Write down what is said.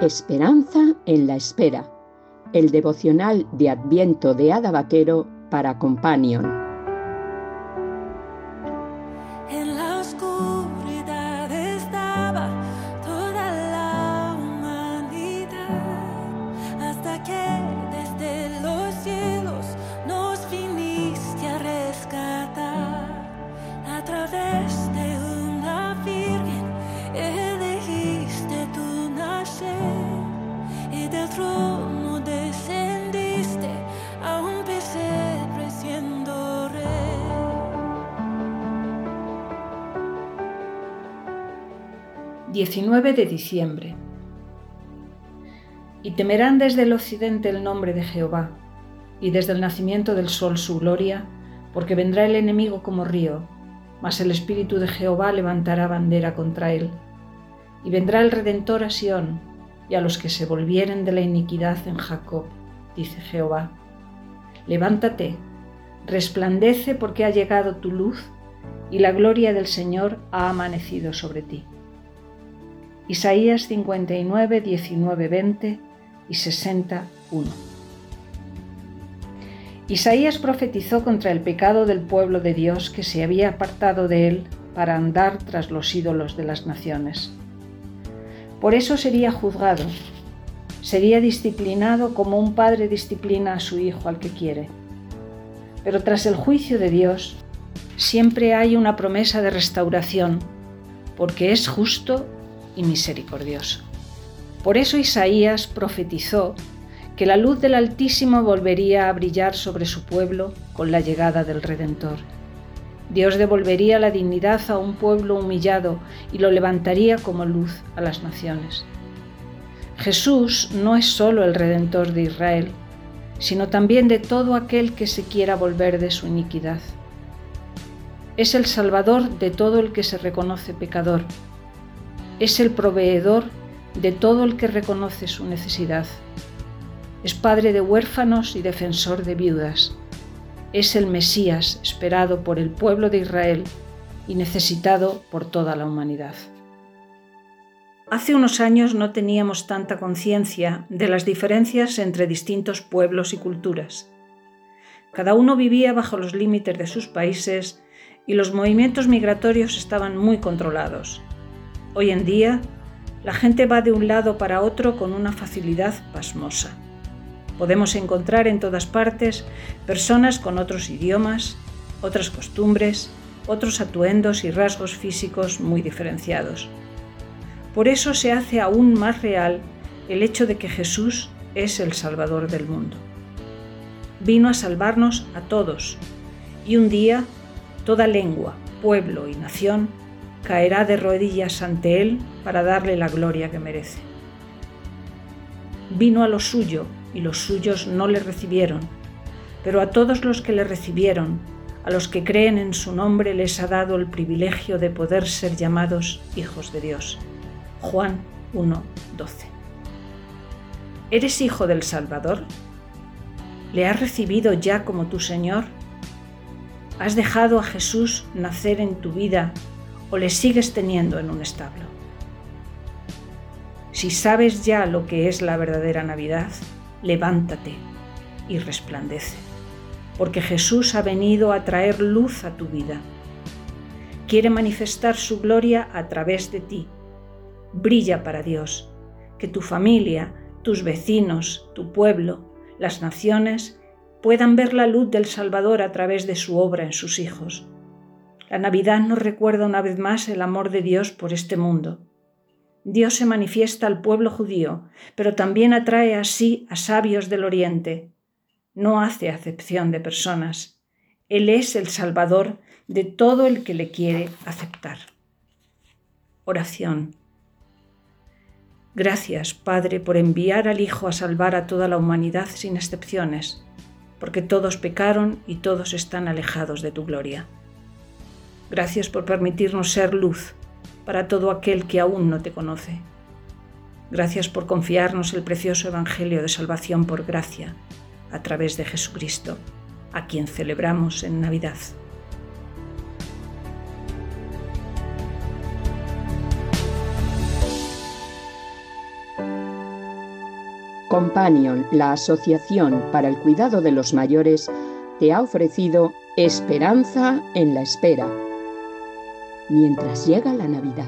Esperanza en la espera. El devocional de Adviento de Ada Vaquero para Companion. a ...19 de diciembre... Y temerán desde el occidente el nombre de Jehová, y desde el nacimiento del sol su gloria, porque vendrá el enemigo como río, mas el Espíritu de Jehová levantará bandera contra él. Y vendrá el Redentor a Sión, y a los que se volvieren de la iniquidad en Jacob, dice Jehová. Levántate, resplandece porque ha llegado tu luz y la gloria del Señor ha amanecido sobre ti. Isaías 59, 19, 20 y 61. Isaías profetizó contra el pecado del pueblo de Dios que se había apartado de él para andar tras los ídolos de las naciones. Por eso sería juzgado Sería disciplinado como un padre disciplina a su hijo al que quiere. Pero tras el juicio de Dios, siempre hay una promesa de restauración, porque es justo y misericordioso. Por eso Isaías profetizó que la luz del Altísimo volvería a brillar sobre su pueblo con la llegada del Redentor. Dios devolvería la dignidad a un pueblo humillado y lo levantaría como luz a las naciones. Jesús no es solo el Redentor de Israel, sino también de todo aquel que se quiera volver de su iniquidad. Es el Salvador de todo el que se reconoce pecador. Es el proveedor de todo el que reconoce su necesidad. Es Padre de huérfanos y defensor de viudas. Es el Mesías esperado por el pueblo de Israel y necesitado por toda la humanidad. Hace unos años no teníamos tanta conciencia de las diferencias entre distintos pueblos y culturas. Cada uno vivía bajo los límites de sus países y los movimientos migratorios estaban muy controlados. Hoy en día, la gente va de un lado para otro con una facilidad pasmosa. Podemos encontrar en todas partes personas con otros idiomas, otras costumbres, otros atuendos y rasgos físicos muy diferenciados. Por eso se hace aún más real el hecho de que Jesús es el Salvador del mundo. Vino a salvarnos a todos, y un día toda lengua, pueblo y nación caerá de rodillas ante Él para darle la gloria que merece. Vino a lo suyo, y los suyos no le recibieron, pero a todos los que le recibieron, a los que creen en su nombre les ha dado el privilegio de poder ser llamados hijos de Dios. Juan 1:12. ¿Eres hijo del Salvador? ¿Le has recibido ya como tu Señor? ¿Has dejado a Jesús nacer en tu vida o le sigues teniendo en un establo? Si sabes ya lo que es la verdadera Navidad, levántate y resplandece, porque Jesús ha venido a traer luz a tu vida. Quiere manifestar su gloria a través de ti brilla para Dios, que tu familia, tus vecinos, tu pueblo, las naciones puedan ver la luz del Salvador a través de su obra en sus hijos. La Navidad nos recuerda una vez más el amor de Dios por este mundo. Dios se manifiesta al pueblo judío, pero también atrae así a sabios del Oriente. No hace acepción de personas. Él es el Salvador de todo el que le quiere aceptar. Oración. Gracias, Padre, por enviar al Hijo a salvar a toda la humanidad sin excepciones, porque todos pecaron y todos están alejados de tu gloria. Gracias por permitirnos ser luz para todo aquel que aún no te conoce. Gracias por confiarnos el precioso Evangelio de salvación por gracia a través de Jesucristo, a quien celebramos en Navidad. Companion, la Asociación para el Cuidado de los Mayores, te ha ofrecido Esperanza en la Espera. Mientras llega la Navidad.